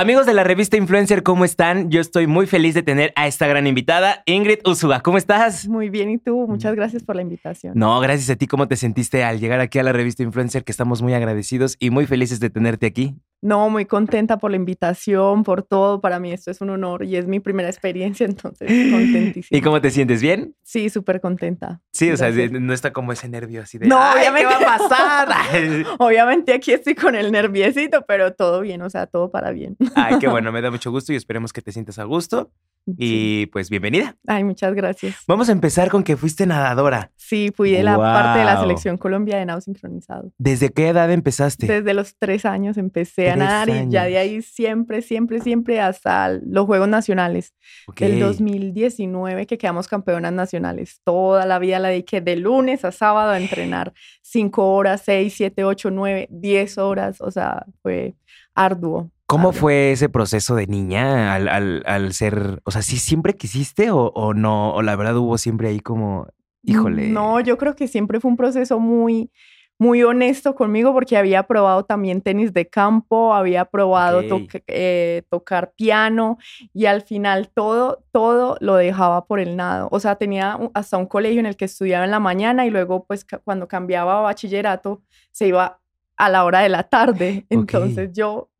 Amigos de la revista Influencer, ¿cómo están? Yo estoy muy feliz de tener a esta gran invitada, Ingrid Usuga. ¿Cómo estás? Muy bien, ¿y tú? Muchas gracias por la invitación. No, gracias a ti. ¿Cómo te sentiste al llegar aquí a la revista Influencer? Que estamos muy agradecidos y muy felices de tenerte aquí. No, muy contenta por la invitación, por todo. Para mí esto es un honor y es mi primera experiencia, entonces contentísima. ¿Y cómo te sientes? ¿Bien? Sí, súper contenta. Sí, o sea, no está como ese nervio así de. No, "Ay, ¿qué obviamente. va a pasar? Obviamente aquí estoy con el nerviecito, pero todo bien, o sea, todo para bien. Ay, qué bueno, me da mucho gusto y esperemos que te sientas a gusto. Sí. Y pues bienvenida. Ay, muchas gracias. Vamos a empezar con que fuiste nadadora. Sí, fui de la parte de la selección Colombia de nado sincronizado. ¿Desde qué edad empezaste? Desde los tres años empecé a Tres nadar y ya de años. ahí siempre, siempre, siempre hasta los Juegos Nacionales. Ok. El 2019 que quedamos campeonas nacionales. Toda la vida la dediqué de lunes a sábado a entrenar. Cinco horas, seis, siete, ocho, nueve, diez horas. O sea, fue arduo. ¿Cómo fue ese proceso de niña al, al- al ser, o sea, sí siempre quisiste o, o no? O la verdad hubo siempre ahí como, híjole. No, yo creo que siempre fue un proceso muy, muy honesto conmigo porque había probado también tenis de campo, había probado eh, tocar piano y al final todo, todo lo dejaba por el nado. O sea, tenía hasta un colegio en el que estudiaba en la mañana y luego pues cuando cambiaba a bachillerato se iba a la hora de la tarde. Entonces yo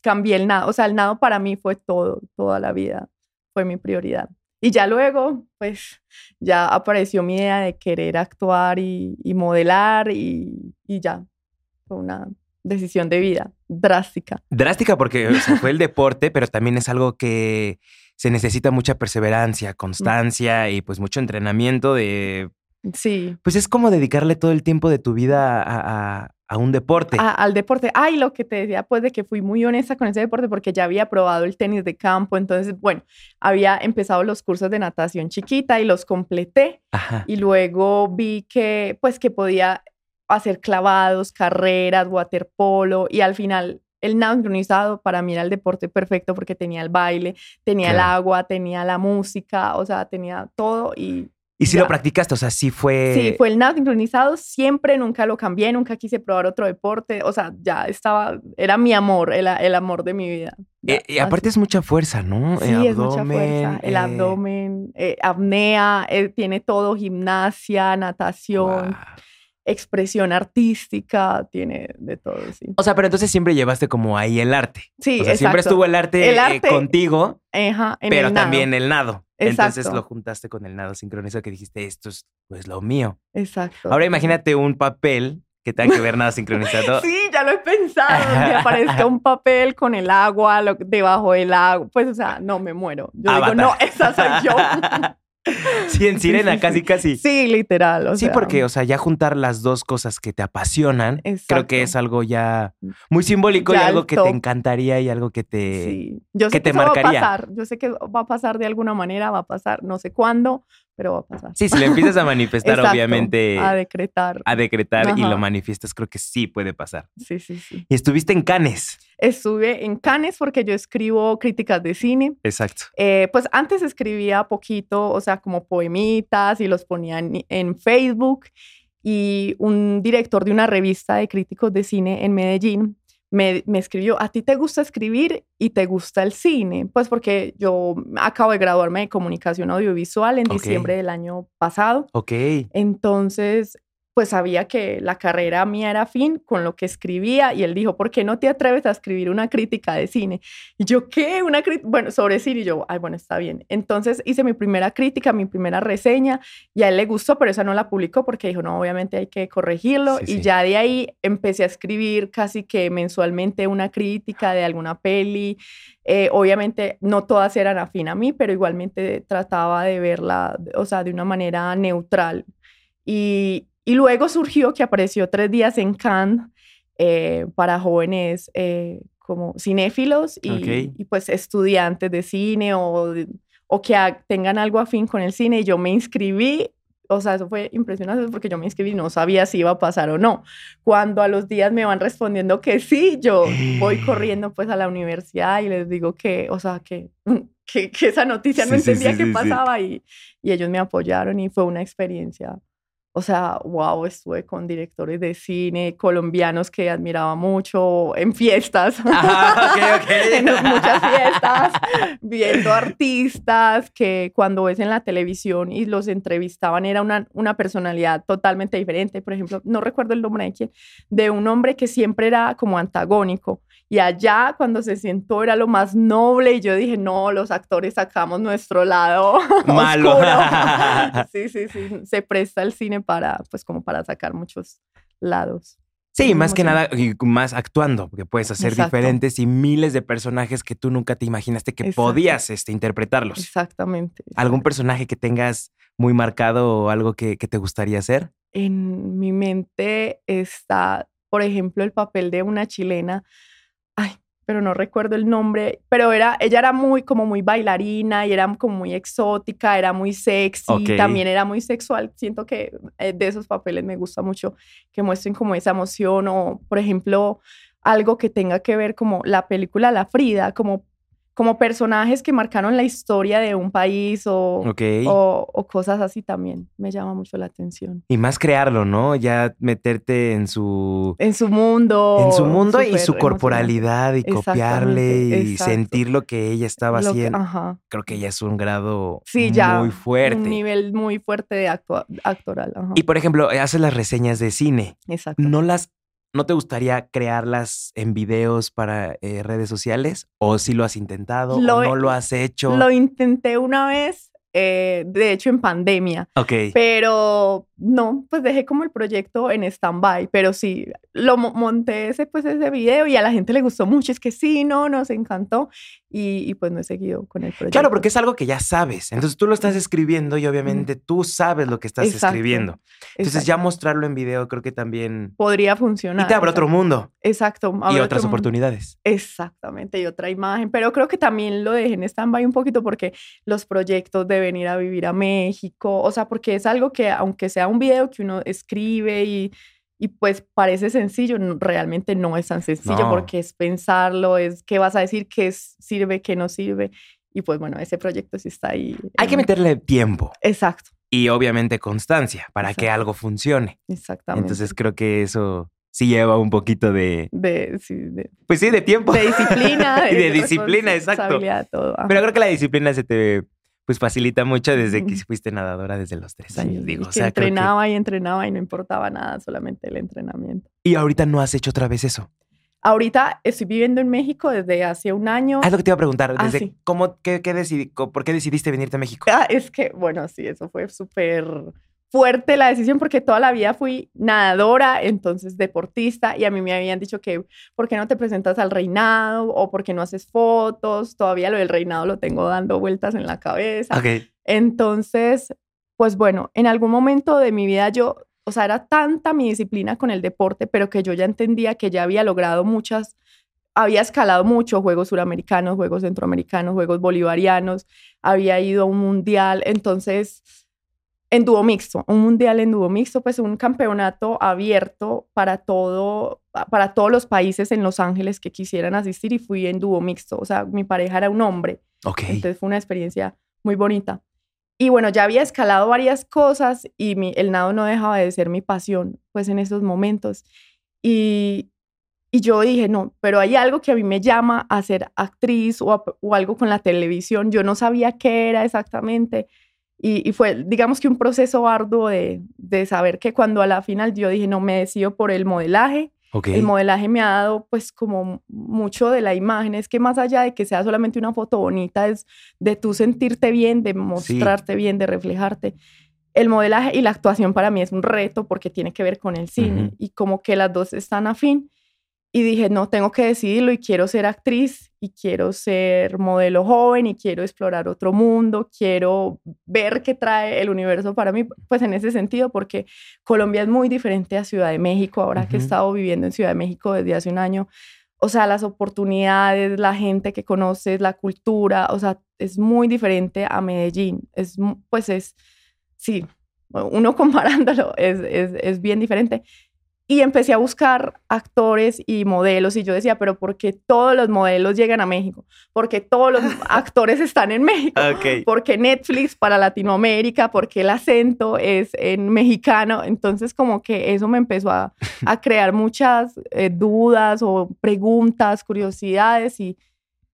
cambié el nado. O sea, el nado para mí fue todo, toda la vida. Fue mi prioridad. Y ya luego, pues, ya apareció mi idea de querer actuar y, y modelar y, y ya. Fue una decisión de vida drástica. Drástica porque o sea, fue el deporte, pero también es algo que se necesita mucha perseverancia, constancia y pues mucho entrenamiento de... Sí. Pues es como dedicarle todo el tiempo de tu vida a, a- a un deporte. A- al deporte. Ay, lo que te decía, pues, de que fui muy honesta con ese deporte porque ya había probado el tenis de campo. Entonces, bueno, había empezado los cursos de natación chiquita y los completé. Ajá. y luego vi que pues que podía hacer clavados, carreras, waterpolo y al final el sincronizado para mí era el deporte perfecto porque tenía el baile, tenía el Claro. agua, tenía la música, o sea, tenía todo y Y si ya. lo practicaste, o sea, sí fue... sí, fue el nado sincronizado, siempre, nunca lo cambié, nunca quise probar otro deporte, o sea, ya estaba, era mi amor, el, el amor de mi vida. ya, Eh, y aparte es mucha fuerza, ¿no? Sí, Eh, es mucha fuerza. El eh, abdomen, eh, apnea, eh, tiene todo, gimnasia, natación, expresión artística, tiene de todo, sí. O sea, pero entonces siempre llevaste como ahí el arte. Sí, o sea, siempre estuvo el arte, El eh, arte contigo, Ajá, en pero el también el nado. Entonces Exacto. lo juntaste con el nado sincronizado que dijiste, esto es pues lo mío. Exacto. Ahora imagínate un papel que tenga que ver nado sincronizado. Sí, ya lo he pensado, que aparezca un papel con el agua lo- debajo del agua, pues, o sea, no, me muero. Yo Avatar. digo, no, esa soy yo. Sí, en sirena, sí, casi, sí. casi. Sí, literal. O sí, sea, porque, o sea, ya juntar las dos cosas que te apasionan, creo que es algo ya muy simbólico y algo que te encantaría y algo que te... Sí, yo que sé te que marcaría. va a pasar, yo sé que va a pasar de alguna manera, va a pasar, no sé cuándo, pero va a pasar. Sí, si lo empiezas a manifestar, Exacto, obviamente, A decretar. a decretar y lo manifiestas, creo que sí puede pasar. Sí, sí, sí. Y estuviste en Cannes. Estuve en Cannes porque yo escribo críticas de cine. Exacto. Eh, pues antes escribía poquito, o sea, como poemitas y los ponía en, en Facebook. Y un director de una revista de críticos de cine en Medellín me, me escribió, ¿a ti te gusta escribir y te gusta el cine? Pues porque yo acabo de graduarme de comunicación audiovisual en diciembre del año pasado. Ok. Entonces, pues sabía que la carrera mía era fin con lo que escribía y él dijo, ¿por qué no te atreves a escribir una crítica de cine? Y yo, ¿qué? Una crítica, bueno, sobre cine y yo, ay, bueno, está bien. Entonces hice mi primera crítica, mi primera reseña y a él le gustó, pero esa no la publicó porque dijo, no, obviamente hay que corregirlo Sí, y sí. ya de ahí empecé a escribir casi que mensualmente una crítica de alguna peli. Eh, obviamente no todas eran afín a mí, pero igualmente trataba de verla, o sea, de una manera neutral. Y, y luego surgió que apareció tres días en Cannes eh, para jóvenes eh, como cinéfilos y, Ok. y, pues estudiantes de cine o, o que ha- tengan algo afín con el cine. Y yo me inscribí, o sea, eso fue impresionante porque yo me inscribí y no sabía si iba a pasar o no. Cuando a los días me van respondiendo que sí, yo voy corriendo pues a la universidad y les digo que, o sea, que, que, que esa noticia no Sí, sí, entendía sí, qué sí, sí. pasaba y, y ellos me apoyaron y fue una experiencia o sea, wow, estuve con directores de cine colombianos que admiraba mucho en fiestas, en muchas fiestas, viendo artistas que cuando ves en la televisión y los entrevistaban era una, una personalidad totalmente diferente. Por ejemplo, no recuerdo el nombre de quién, de un hombre que siempre era como antagónico y allá cuando se sentó era lo más noble y yo dije, no, los actores sacamos nuestro lado malo. sí, sí, sí, se presta el cine para, pues como para sacar muchos lados. Sí, más que nada, más actuando, porque puedes hacer diferentes y miles de personajes que tú nunca te imaginaste que podías este, interpretarlos. Exactamente, ¿Algún personaje que tengas muy marcado o algo que, que te gustaría hacer? En mi mente está, por ejemplo, el papel de una chilena pero no recuerdo el nombre, pero era, ella era muy, como muy bailarina y era como muy exótica, era muy sexy, también era muy sexual. Siento que eh, de esos papeles me gusta mucho que muestren como esa emoción o, por ejemplo, algo que tenga que ver como la película La Frida, como como personajes que marcaron la historia de un país o, o, cosas así también me llama mucho la atención. Y más crearlo, ¿no? Ya meterte en su... En su mundo. En su mundo y su corporalidad y copiarle y sentir lo que ella estaba haciendo. Creo que ya es un grado sí, ya, muy fuerte. Un nivel muy fuerte de actoral. Y por ejemplo, haces las reseñas de cine. Exacto. ¿No las ¿No te gustaría crearlas en videos para eh, redes sociales? ¿O si lo has intentado o no lo has hecho? Lo intenté una vez eh, de hecho en pandemia. Ok. Pero no, pues dejé como el proyecto en stand-by, pero sí, lo monté ese, pues ese video y a la gente le gustó mucho, es que sí, no, nos encantó y, pues no he seguido con el proyecto. Claro, porque es algo que ya sabes, entonces tú lo estás escribiendo y obviamente tú sabes lo que estás escribiendo. Entonces ya mostrarlo en video creo que también... Podría funcionar. Y te abre otro mundo. Exacto. Y otras oportunidades. Exactamente, y otra imagen, pero creo que también lo dejé en stand-by un poquito porque los proyectos de venir a vivir a México, o sea, porque es algo que aunque sea un video que uno escribe y, y pues parece sencillo, realmente no es tan sencillo porque es pensarlo, es qué vas a decir, qué sirve, qué no sirve. Y pues bueno, ese proyecto sí está ahí. Hay que meterle tiempo. Exacto. Y obviamente constancia para que algo funcione. Exactamente. Entonces creo que eso sí lleva un poquito de... De, sí, de pues sí, de tiempo. De disciplina. y de, disciplina, exacto. Todo. Pero creo que la disciplina se te pues facilita mucho desde que fuiste nadadora desde los tres años, digo. o sea, entrenaba y entrenaba y no importaba nada, solamente el entrenamiento. ¿Y ahorita no has hecho otra vez eso? Ahorita estoy viviendo en México desde hace un año. Ah, es lo que te iba a preguntar. Ah, desde cómo, qué, qué decidí, ¿Por qué decidiste venirte a México? Ah, es que, bueno, sí, eso fue súper fuerte la decisión porque toda la vida fui nadadora, entonces deportista, y a mí me habían dicho que, ¿por qué no te presentas al reinado? O ¿por qué no haces fotos? Todavía lo del reinado lo tengo dando vueltas en la cabeza. Okay. Entonces, pues bueno, en algún momento de mi vida yo, o sea, era tanta mi disciplina con el deporte, pero que yo ya entendía que ya había logrado muchas había escalado mucho, Juegos Suramericanos, Juegos Centroamericanos, Juegos Bolivarianos, había ido a un mundial, entonces en dúo mixto, un mundial en dúo mixto, pues un campeonato abierto para todo, para todos los países en Los Ángeles que quisieran asistir y fui en dúo mixto, o sea, mi pareja era un hombre. Entonces fue una experiencia muy bonita. Y bueno, ya había escalado varias cosas y mi, el nado no dejaba de ser mi pasión, pues en esos momentos. Y, y yo dije, no, pero hay algo que a mí me llama a ser actriz o, o algo con la televisión. Yo no sabía qué era exactamente y, fue, digamos que un proceso arduo de, de, saber que cuando a la final yo dije, no, me decido por el modelaje. El modelaje me ha dado pues como mucho de la imagen. Es que más allá de que sea solamente una foto bonita, es de tú sentirte bien, de mostrarte bien, de reflejarte. El modelaje y la actuación para mí es un reto porque tiene que ver con el cine y como que las dos están afín y dije, no, tengo que decidirlo y quiero ser actriz y quiero ser modelo joven y quiero explorar otro mundo, quiero ver qué trae el universo para mí, pues en ese sentido, porque Colombia es muy diferente a Ciudad de México, ahora que he estado viviendo en Ciudad de México desde hace un año, o sea, las oportunidades, la gente que conoces, la cultura, o sea, es muy diferente a Medellín, es, pues es, sí, uno comparándolo es, es, es bien diferente. Y empecé a buscar actores y modelos y yo decía, pero ¿por qué todos los modelos llegan a México? Porque todos los actores están en México. Porque Netflix para Latinoamérica, porque el acento es en mexicano. Entonces como que eso me empezó a, crear muchas eh, dudas o preguntas, curiosidades y,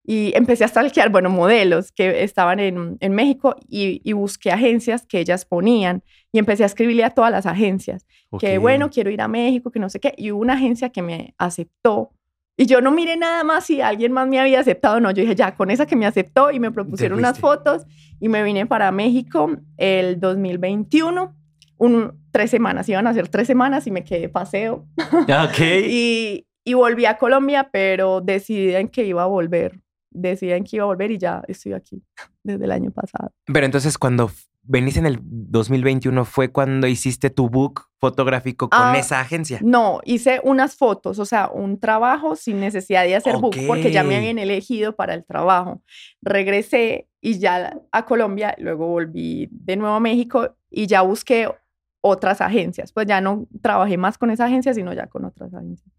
y empecé a stalkear, bueno, modelos que estaban en, en México y, y, busqué agencias que ellas ponían y empecé a escribirle a todas las agencias que, bueno, quiero ir a México, que no sé qué. Y hubo una agencia que me aceptó y yo no miré nada más si alguien más me había aceptado o no. Yo dije, ya, con esa que me aceptó y me propusieron unas fotos y me vine para México el 2021. Un, tres semanas, iban a ser tres semanas y me quedé paseo. Ok. y, y volví a Colombia, pero decidí en que iba a volver decían que iba a volver y ya estoy aquí desde el año pasado. Pero entonces cuando venís en el 2021 fue cuando hiciste tu book fotográfico con ah, esa agencia. No, hice unas fotos, o sea, un trabajo sin necesidad de hacer book porque ya me habían elegido para el trabajo. Regresé y ya a Colombia, luego volví de nuevo a México y ya busqué otras agencias. Pues ya no trabajé más con esa agencia, sino ya con otras agencias.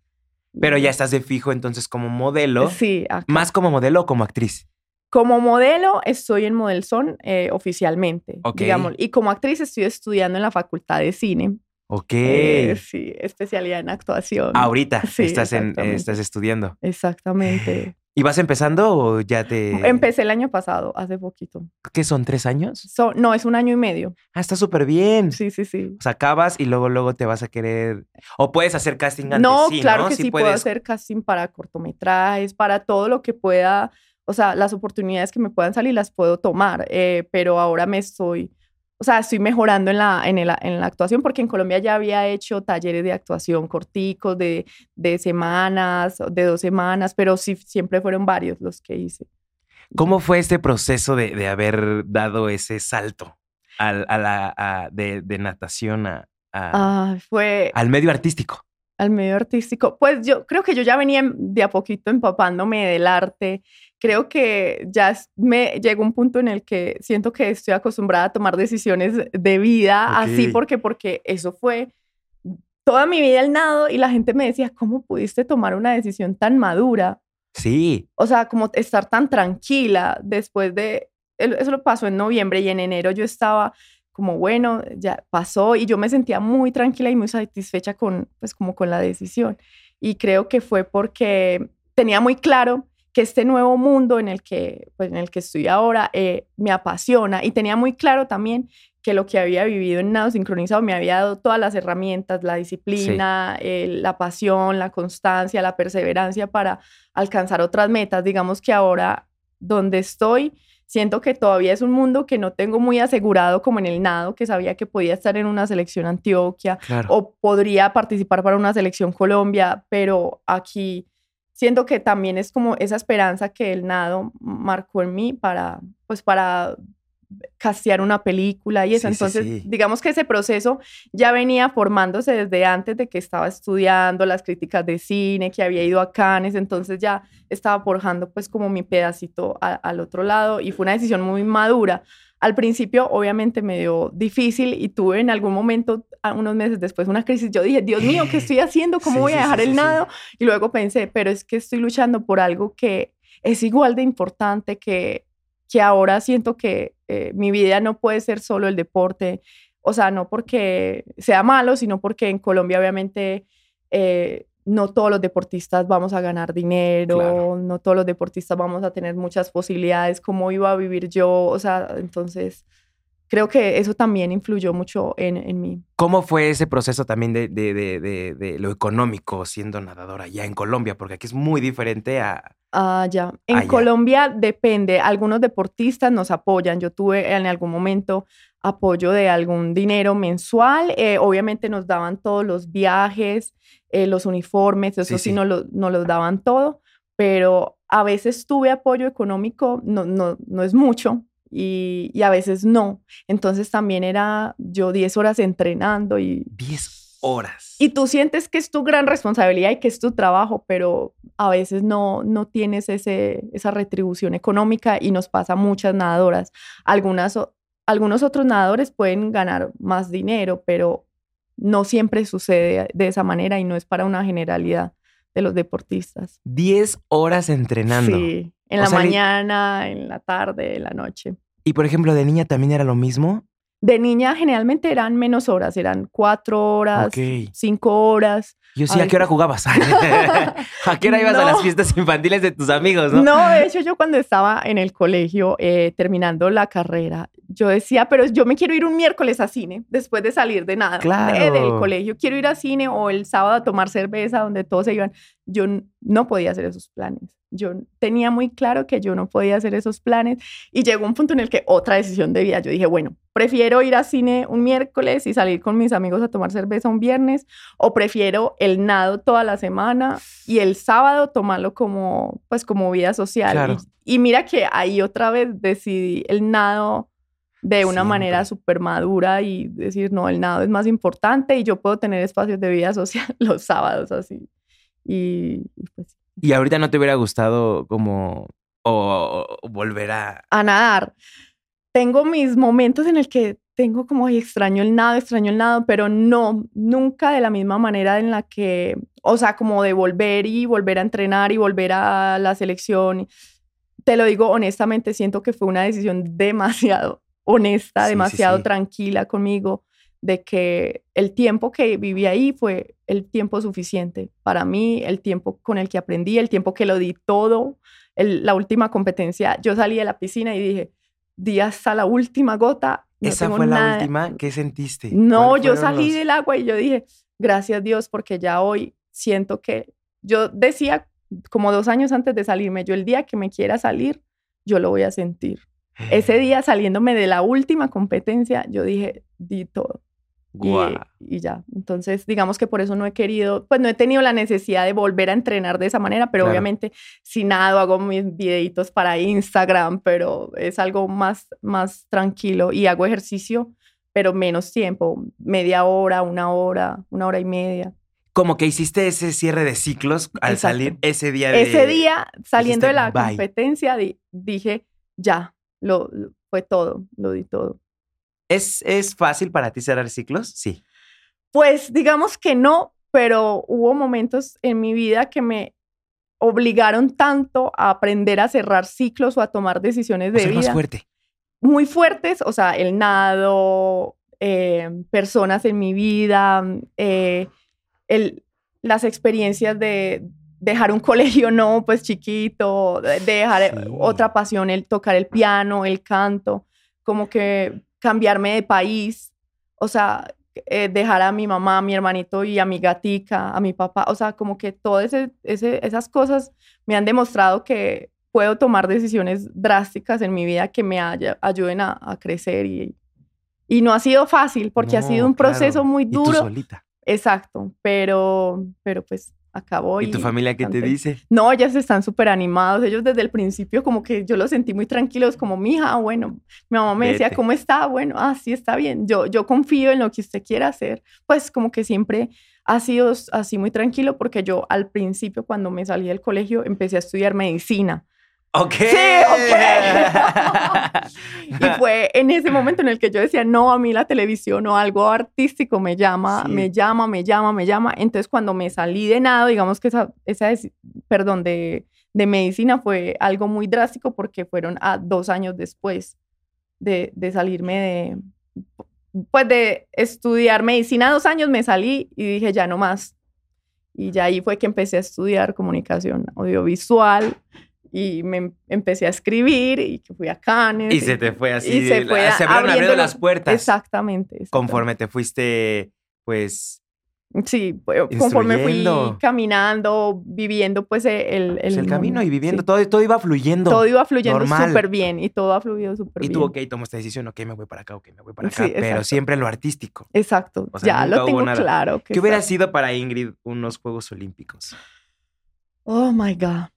Pero ya estás de fijo entonces como modelo. Sí. ¿Más como modelo o como actriz? Como modelo estoy en Modelson eh, oficialmente, digamos, y como actriz estoy estudiando en la Facultad de Cine. Ok. Eh, sí, especialidad en actuación. Ahorita estás, en, estás estudiando. Exactamente. ¿Y vas empezando o ya te...? Empecé el año pasado, hace poquito. ¿Qué son, tres años? no, es un año y medio. Ah, está súper bien. Sí, sí, sí. O sea, acabas y luego, luego te vas a querer... O puedes hacer casting antes, No, claro que sí, puedo hacer casting para cortometrajes, para todo lo que pueda... O sea, las oportunidades que me puedan salir las puedo tomar, eh, pero ahora me estoy o sea, estoy mejorando en la, en, en la actuación porque en Colombia ya había hecho talleres de actuación corticos, de, de semanas, de dos semanas, pero sí, siempre fueron varios los que hice. ¿Cómo fue este proceso de, de haber dado ese salto a, a la, de, de, natación a, ah, fue, al medio artístico? Al medio artístico. Pues yo creo que yo ya venía de a poquito empapándome del arte creo que ya me llegó un punto en el que siento que estoy acostumbrada a tomar decisiones de vida así porque porque eso fue toda mi vida el nado y la gente me decía, "¿Cómo pudiste tomar una decisión tan madura?" Sí. O sea, como estar tan tranquila después de eso lo pasó en noviembre y en enero yo estaba como bueno, ya pasó y yo me sentía muy tranquila y muy satisfecha con pues como con la decisión. Y creo que fue porque tenía muy claro que este nuevo mundo en el que, pues, en el que estoy ahora eh, me apasiona. Y tenía muy claro también que lo que había vivido en Nado Sincronizado me había dado todas las herramientas, la disciplina, la pasión, la constancia, la perseverancia para alcanzar otras metas. Digamos que ahora donde estoy, siento que todavía es un mundo que no tengo muy asegurado como en el nado, que sabía que podía estar en una selección Antioquia o podría participar para una selección Colombia, pero aquí siento que también es como esa esperanza que el nado marcó en mí para, pues para castear una película y eso. Entonces, digamos que ese proceso ya venía formándose desde antes de que estaba estudiando las críticas de cine, que había ido a Cannes, entonces ya estaba forjando pues como mi pedacito al otro lado y fue una decisión muy madura. Al principio, obviamente, me dio difícil y tuve en algún momento, unos meses después, una crisis. Yo dije, Dios mío, ¿qué estoy haciendo? ¿Cómo voy a dejar el nado? Y luego pensé, pero es que estoy luchando por algo que es igual de importante que, que ahora siento que eh, mi vida no puede ser solo el deporte. O sea, no porque sea malo, sino porque en Colombia, obviamente, eh, no todos los deportistas vamos a ganar dinero, no todos los deportistas vamos a tener muchas posibilidades, cómo iba a vivir yo, o sea, entonces creo que eso también influyó mucho en, en mí. ¿Cómo fue ese proceso también de, de, de, de, lo económico siendo nadadora ya en Colombia? Porque aquí es muy diferente a... Ah, ya. En Colombia depende. Algunos deportistas nos apoyan. Yo tuve en algún momento apoyo de algún dinero mensual. Eh, obviamente nos daban todos los viajes, eh, los uniformes, eso sí, nos, lo, los daban todo, pero a veces tuve apoyo económico, no, no, no es mucho, y, y, a veces no. Entonces también era yo 10 horas entrenando y... 10 horas. Y tú sientes que es tu gran responsabilidad y que es tu trabajo, pero a veces no, no tienes ese, esa retribución económica y nos pasa a muchas nadadoras. Algunas, algunos otros nadadores pueden ganar más dinero, pero no siempre sucede de esa manera y no es para una generalidad de los deportistas. 10 horas entrenando. Sí, en la mañana, en la tarde, en la noche. Y por ejemplo, de niña también era lo mismo. De niña generalmente eran menos horas, eran cuatro horas, cinco horas. Yo sí, ¿a, qué hora jugabas? ¿A qué hora ibas a las fiestas infantiles de tus amigos? No, no de hecho yo cuando estaba en el colegio eh, terminando la carrera, yo decía, pero yo me quiero ir un miércoles a cine después de salir de nada, claro. del colegio. Quiero ir a cine o el sábado a tomar cerveza donde todos se iban. Yo no podía hacer esos planes. Yo tenía muy claro que yo no podía hacer esos planes y llegó un punto en el que otra decisión debía. Yo dije, bueno, prefiero ir a cine un miércoles y salir con mis amigos a tomar cerveza un viernes o prefiero el nado toda la semana y el sábado tomarlo como pues como vida social. Y, y, mira que ahí otra vez decidí el nado de una manera súper madura y decir, no, el nado es más importante y yo puedo tener espacios de vida social los sábados así. Y, pues ¿Y ahorita no te hubiera gustado como o, volver a... A nadar. Tengo mis momentos en el que tengo como extraño el nado, extraño el nado, pero no, nunca de la misma manera en la que, o sea, como de volver y volver a entrenar y volver a la selección. Te lo digo honestamente, siento que fue una decisión demasiado honesta, demasiado tranquila conmigo de que el tiempo que viví ahí fue el tiempo suficiente para mí, el tiempo con el que aprendí, el tiempo que lo di todo. la última competencia, yo salí de la piscina y dije, di hasta la última gota. ¿Esa fue la última? ¿Qué sentiste? No, yo salí del agua y yo dije, gracias Dios, porque ya hoy siento que yo decía como dos años antes de salirme, yo el día que me quiera salir, yo lo voy a sentir. Ese día saliéndome de la última competencia, yo dije, di todo. Y, ya. Entonces, digamos que por eso no he querido, pues no he tenido la necesidad de volver a entrenar de esa manera, pero obviamente si nada, hago mis videitos para Instagram, pero es algo más, más tranquilo y hago ejercicio, pero menos tiempo, media hora, una hora, una hora y media. Como que hiciste ese cierre de ciclos al salir ese día de... Ese día, saliendo de la competencia, dije, ya, lo, fue todo, lo di todo. ¿Es, ¿Es fácil para ti cerrar ciclos? Sí. Pues digamos que no, pero hubo momentos en mi vida que me obligaron tanto a aprender a cerrar ciclos o a tomar decisiones de vida. Más fuerte. Muy fuertes, o sea, el nado, eh, personas en mi vida, eh, el, las experiencias de dejar un colegio no, pues chiquito, de dejar otra pasión, el tocar el piano, el canto, como que cambiarme de país, o sea, eh, dejar a mi mamá, a mi hermanito y a mi gatica, a mi papá, o sea, como que todas esas cosas me han demostrado que puedo tomar decisiones drásticas en mi vida que me ayuden a, crecer y, y no ha sido fácil porque ha sido un proceso muy duro. solita. Exacto, pero, pero pues acabó. ¿Y, tu familia qué te dice? No, ellas están súper animados. Ellos desde el principio como que yo los sentí muy tranquilos, como mi hija, bueno, mi mamá me decía, ¿cómo está? Bueno, ah, sí, está bien. Yo, yo confío en lo que usted quiera hacer. Pues como que siempre ha sido así muy tranquilo porque yo al principio cuando me salí del colegio empecé a estudiar medicina. Ok. Sí, ok. y fue en ese momento en el que yo decía, no, a mí la televisión o algo artístico me llama, me llama, me llama, me llama. Entonces cuando me salí de nada, digamos que esa, esa perdón, de, de medicina fue algo muy drástico porque fueron a dos años después de, de salirme de, pues de estudiar medicina, dos años me salí y dije, ya no más. Y ya ahí fue que empecé a estudiar comunicación audiovisual y me empecé a escribir y que fui a Cannes. Y, se te fue así, y se, fue se abriendo las puertas. Exactamente, Conforme te fuiste, pues... Sí, pues, conforme fui caminando, viviendo pues el... El, pues, camino y viviendo, todo, todo iba fluyendo. Todo iba fluyendo súper bien y todo ha fluido súper bien. Y tú, ok, tomo esta decisión, ok, me voy para acá, ok, me voy para acá, pero siempre lo artístico. Exacto, ya lo tengo claro. ¿Qué hubiera sido para Ingrid unos Juegos Olímpicos? Oh, my God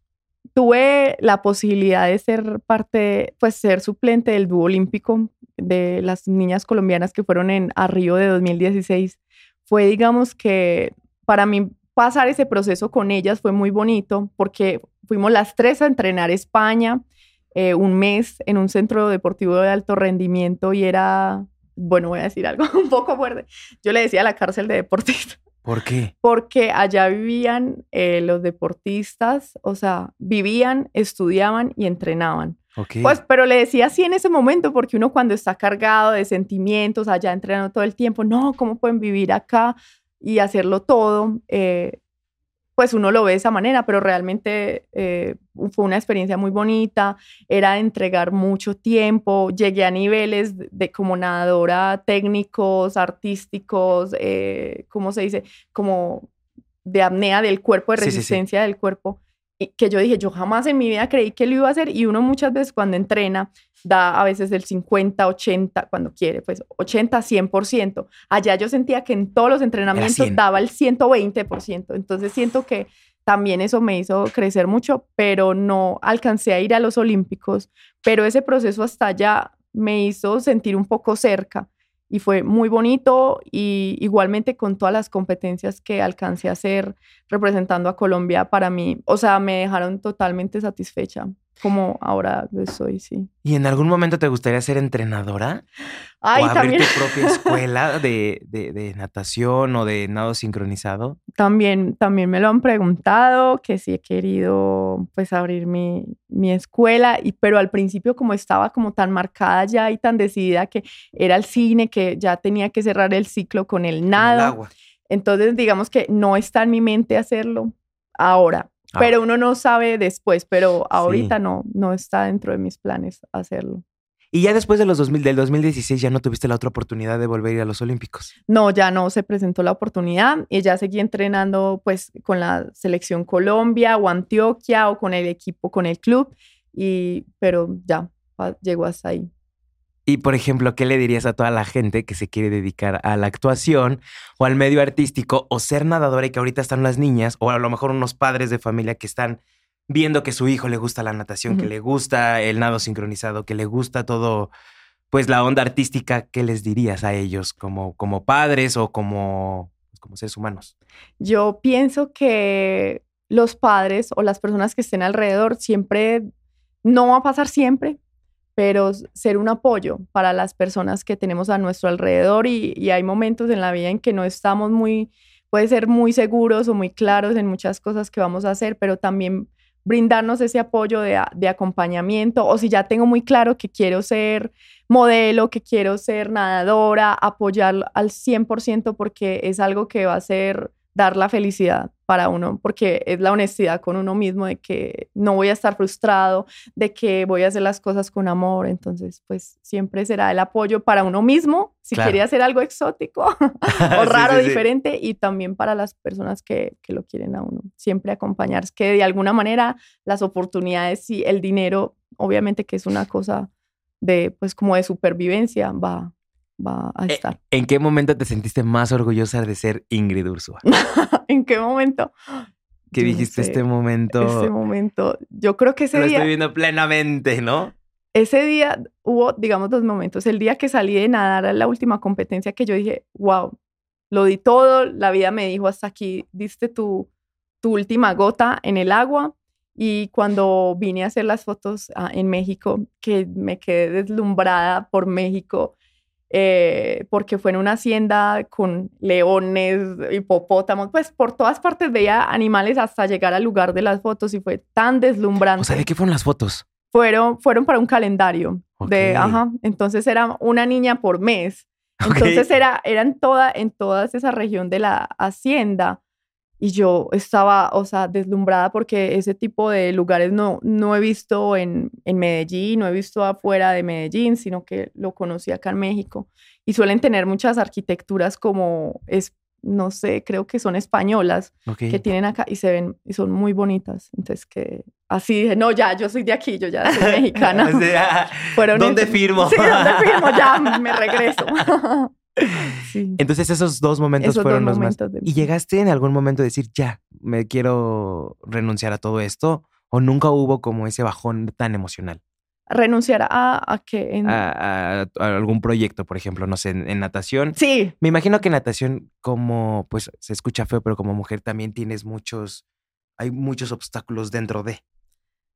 tuve la posibilidad de ser parte, pues ser suplente del dúo olímpico de las niñas colombianas que fueron en, a de 2016. Fue, digamos que para mí pasar ese proceso con ellas fue muy bonito porque fuimos las tres a entrenar España eh, un mes en un centro deportivo de alto rendimiento y era bueno, voy a decir algo un poco fuerte. Yo le decía a la cárcel de deportistas. ¿Por qué? Porque allá vivían eh, los deportistas, o sea, vivían, estudiaban y entrenaban. Pues, pero le decía así en ese momento, porque uno cuando está cargado de sentimientos, allá entrenando todo el tiempo, no, ¿cómo pueden vivir acá y hacerlo todo? Eh, pues uno lo ve de esa manera, pero realmente eh, fue una experiencia muy bonita, era entregar mucho tiempo, llegué a niveles de, como nadadora técnicos, artísticos, eh, ¿cómo se dice? Como de apnea del cuerpo, de resistencia del cuerpo que yo dije, yo jamás en mi vida creí que lo iba a hacer y uno muchas veces cuando entrena da a veces del 50, 80, cuando quiere, pues 80, 100%. Allá yo sentía que en todos los entrenamientos daba el 120%. Entonces siento que también eso me hizo crecer mucho, pero no alcancé a ir a los Olímpicos, pero ese proceso hasta allá me hizo sentir un poco cerca y fue muy bonito y igualmente con todas las competencias que alcancé a hacer representando a Colombia para mí, o sea, me dejaron totalmente satisfecha como ahora soy, sí. ¿Y en algún momento te gustaría ser entrenadora? Ay, ¿O abrir tu propia escuela de, de, natación o de nado sincronizado? También, también me lo han preguntado, que si he querido pues abrir mi, mi escuela, y, pero al principio como estaba como tan marcada ya y tan decidida que era el cine, que ya tenía que cerrar el ciclo con el nado. Entonces digamos que no está en mi mente hacerlo ahora Ah. Pero uno no sabe después, pero ahorita no, no está dentro de mis planes hacerlo. Y ya después de los 2000, del 2016 ya no tuviste la otra oportunidad de volver a ir a los Olímpicos. No, ya no se presentó la oportunidad y ya seguí entrenando pues con la selección Colombia o Antioquia o con el equipo, con el club, y, pero ya llegó hasta ahí. Y, por ejemplo, ¿qué le dirías a toda la gente que se quiere dedicar a la actuación o al medio artístico o ser nadadora y que ahorita están las niñas o a lo mejor unos padres de familia que están viendo que su hijo le gusta la natación, que le gusta el nado sincronizado, que le gusta todo, pues la onda artística, ¿qué les dirías a ellos como, como padres o como, pues, como seres humanos? Yo pienso que los padres o las personas que estén alrededor siempre, no va a pasar siempre, pero ser un apoyo para las personas que tenemos a nuestro alrededor y, hay momentos en la vida en que no estamos muy, puede ser muy seguros o muy claros en muchas cosas que vamos a hacer, pero también brindarnos ese apoyo de, de, acompañamiento o si ya tengo muy claro que quiero ser modelo, que quiero ser nadadora, apoyar al 100% porque es algo que va a ser dar la felicidad para uno, porque es la honestidad con uno mismo de que no voy a estar frustrado, de que voy a hacer las cosas con amor. Entonces, pues siempre será el apoyo para uno mismo, si quería hacer algo exótico o raro, diferente, y también para las personas que, que lo quieren a uno. Siempre acompañar, es que de alguna manera las oportunidades y el dinero, obviamente que es una cosa de, pues como de supervivencia, va, va a eh, estar. ¿En qué momento te sentiste más orgullosa de ser Ingrid Ursula? ¿En qué momento? ¿Qué dijiste este momento? Ese momento, yo creo que ese Lo día... estoy viendo plenamente, ¿no? Ese día hubo, digamos, dos momentos. El día que salí de nadar a la última competencia que yo dije, wow, lo di todo, la vida me dijo hasta aquí, diste tu, tu última gota en el agua. Y cuando vine a hacer las fotos ah, en México, que me quedé deslumbrada por México, eh, porque fue en una hacienda con leones, hipopótamos, pues por todas partes veía animales hasta llegar al lugar de las fotos y fue tan deslumbrante. O sea, ¿de qué fueron las fotos? Fueron, fueron para un calendario de, ajá, entonces era una niña por mes. Entonces era, eran toda, en toda esa región de la hacienda y yo estaba, o sea, deslumbrada porque ese tipo de lugares no, no he visto en, en Medellín, no he visto afuera de Medellín, sino que lo conocí acá en México. Y suelen tener muchas arquitecturas como, es, no sé, creo que son españolas, que tienen acá y se ven, y son muy bonitas. Entonces que así dije, no, ya, yo soy de aquí, yo ya soy mexicana. ¿Dónde firmo? Sí, ¿dónde firmo? Ya me regreso. Entonces esos dos momentos fueron los más... ¿Y llegaste en algún momento a decir, ya, me quiero renunciar a todo esto? ¿O nunca hubo como ese bajón tan emocional? ¿Renunciar a, a qué? A, algún proyecto, por ejemplo, no sé, en, natación. Sí. Me imagino que en natación, como, pues se escucha feo, pero como mujer también tienes muchos, hay muchos obstáculos dentro de.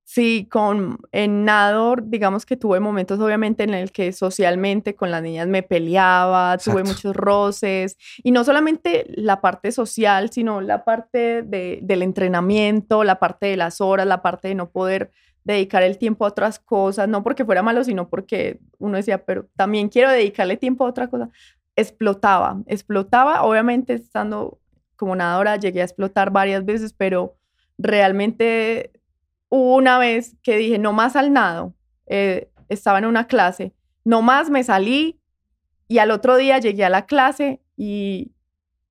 Sí, con en Nador, digamos que tuve momentos obviamente en el que socialmente con las niñas me peleaba, tuve muchos roces y no solamente la parte social, sino la parte de- del entrenamiento, la parte de las horas, la parte de no poder dedicar el tiempo a otras cosas, no porque fuera malo, sino porque uno decía, pero también quiero dedicarle tiempo a otra cosa. Explotaba, explotaba, obviamente estando como nadadora llegué a explotar varias veces, pero realmente una vez que dije, no más al nado, eh, estaba en una clase, no más me salí y al otro día llegué a la clase y,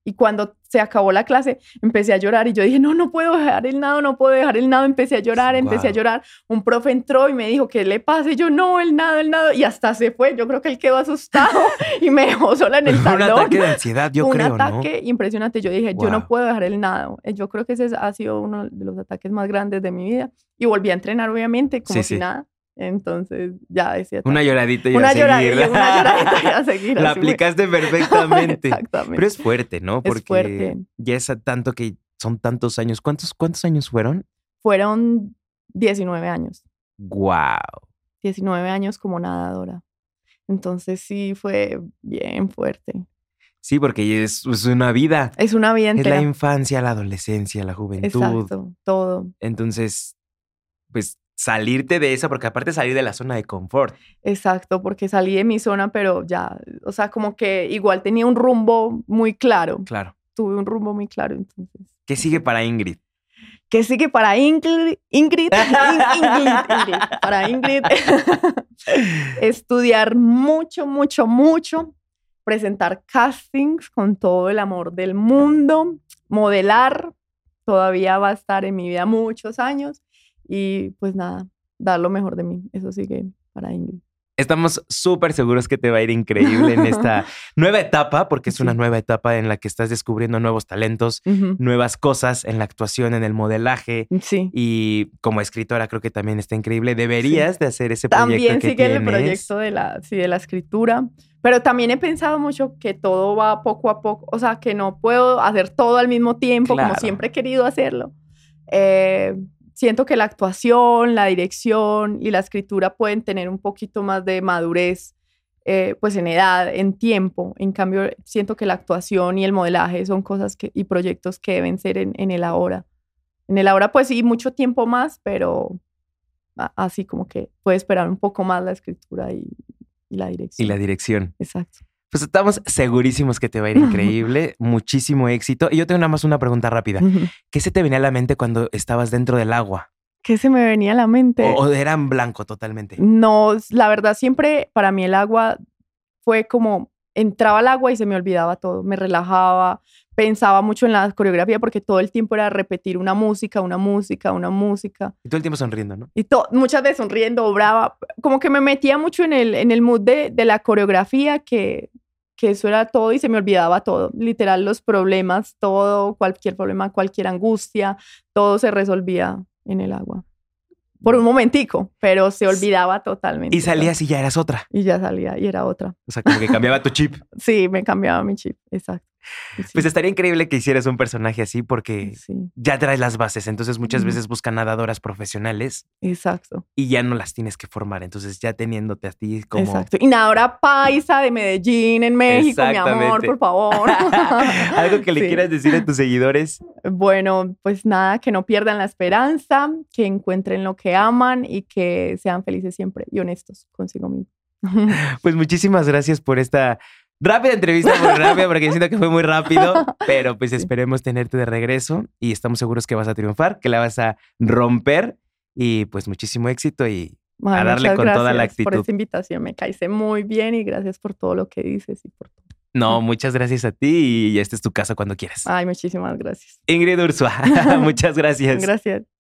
y cuando se acabó la clase empecé a llorar y yo dije, no, no puedo dejar el nado, no puedo dejar el nado, empecé a llorar, empecé a llorar, un profe entró y me dijo, ¿qué le pasa? Y yo, no, el nado, el nado, y hasta se fue, yo creo que él quedó asustado y me dejó sola en el un salón ataque de ansiedad, yo un creo, ataque impresionante. Yo dije, yo no puedo dejar el nado. Eh, Yo creo que ese es- ha sido uno de los ataques más grandes de mi vida. Y volví a entrenar, obviamente, como Sí, si sí. nada. Entonces, ya decía. Una lloradita y una a lloradita, seguir. una lloradita y a seguir. La aplicaste perfectamente. Exactamente. Pero es fuerte, ¿no? Es Porque fuerte. ya es tanto que son tantos años. ¿Cuántos, cuántos años fueron? Fueron 19 años. ¡Wow! 19 años como nadadora. Entonces, sí, fue bien fuerte. Sí, porque es, es una vida. Es una vida Es la entera. infancia, la adolescencia, la juventud. Exacto, todo. Entonces, pues salirte de esa, porque aparte salir de la zona de confort. Exacto, porque salí de mi zona, pero ya, o sea, como que igual tenía un rumbo muy claro. Claro. Tuve un rumbo muy claro, entonces. ¿Qué sigue para Ingrid? ¿Qué sigue para Ingrid? Ingrid, In- Ingrid, Ingrid, para Ingrid. Estudiar mucho, mucho, mucho. Presentar castings con todo el amor del mundo. Modelar. Todavía va a estar en mi vida muchos años. Y pues nada, dar lo mejor de mí. Eso sigue para Ingrid. Estamos súper seguros que te va a ir increíble en esta nueva etapa, porque es una Sí. nueva etapa en la que estás descubriendo nuevos talentos, Ujú. nuevas cosas en la actuación, en el modelaje. Sí. Y como escritora creo que también está increíble. Deberías de hacer ese proyecto También que sigue el proyecto de la, sí, de la escritura, pero también he pensado mucho que todo va poco a poco, o sea, que no puedo hacer todo al mismo tiempo Claro. como siempre he querido hacerlo. Eh, siento que la actuación, la dirección y la escritura pueden tener un poquito más de madurez, eh, pues en edad, en tiempo. En cambio, siento que la actuación y el modelaje son cosas que, y proyectos que deben ser en, en el ahora. En el ahora, pues sí, mucho tiempo más, pero así como que puede esperar un poco más la escritura y, y la Y dirección. la dirección. Exacto. Pues estamos segurísimos que te va a ir increíble. Muchísimo éxito. Y yo tengo nada más una pregunta rápida. ¿Qué se te venía a la mente cuando estabas dentro del agua? ¿Qué se me venía a la mente? ¿O, o era en blanco totalmente? No, la verdad siempre para mí el agua fue como entraba al agua y se me olvidaba todo, me relajaba, pensaba mucho en la coreografía porque todo el tiempo era repetir una música, una música, una música Y todo el tiempo sonriendo, ¿no? y muchas veces sonriendo, brava, como que me metía mucho en el, en el mood de, de la coreografía que, que eso era todo y se me olvidaba todo, literal los problemas, todo, cualquier problema, cualquier angustia, todo se resolvía en el agua. Por un momentico, pero se olvidaba totalmente. Y salías y ya eras otra. Y ya salía y era otra. O sea, como que cambiaba tu chip. Sí, me cambiaba mi chip, exacto. Sí, Pues estaría increíble que hicieras un personaje así porque sí, ya traes las bases. Entonces muchas veces buscan nadadoras profesionales exacto, y ya no las tienes que formar. Entonces ya teniéndote a ti como... exacto. Y nadadora paisa de Medellín, en México, mi amor, por favor. Algo que le Sí. quieras decir a tus seguidores. Bueno, pues nada, que no pierdan la esperanza, que encuentren lo que aman y que sean felices siempre y honestos consigo mismos. Pues muchísimas gracias por esta rápida entrevista, muy rápida, porque siento que fue muy rápido, pero pues esperemos tenerte de regreso y estamos seguros que vas a triunfar, que la vas a romper y pues muchísimo éxito y Ay, A darle con toda la gracias Por actitud. esta invitación, me caíste muy bien y gracias por todo lo que dices y por todo. no, muchas gracias a ti y este es tu casa cuando quieras. Ay, muchísimas gracias. Ingrid Ursua, muchas gracias. Gracias.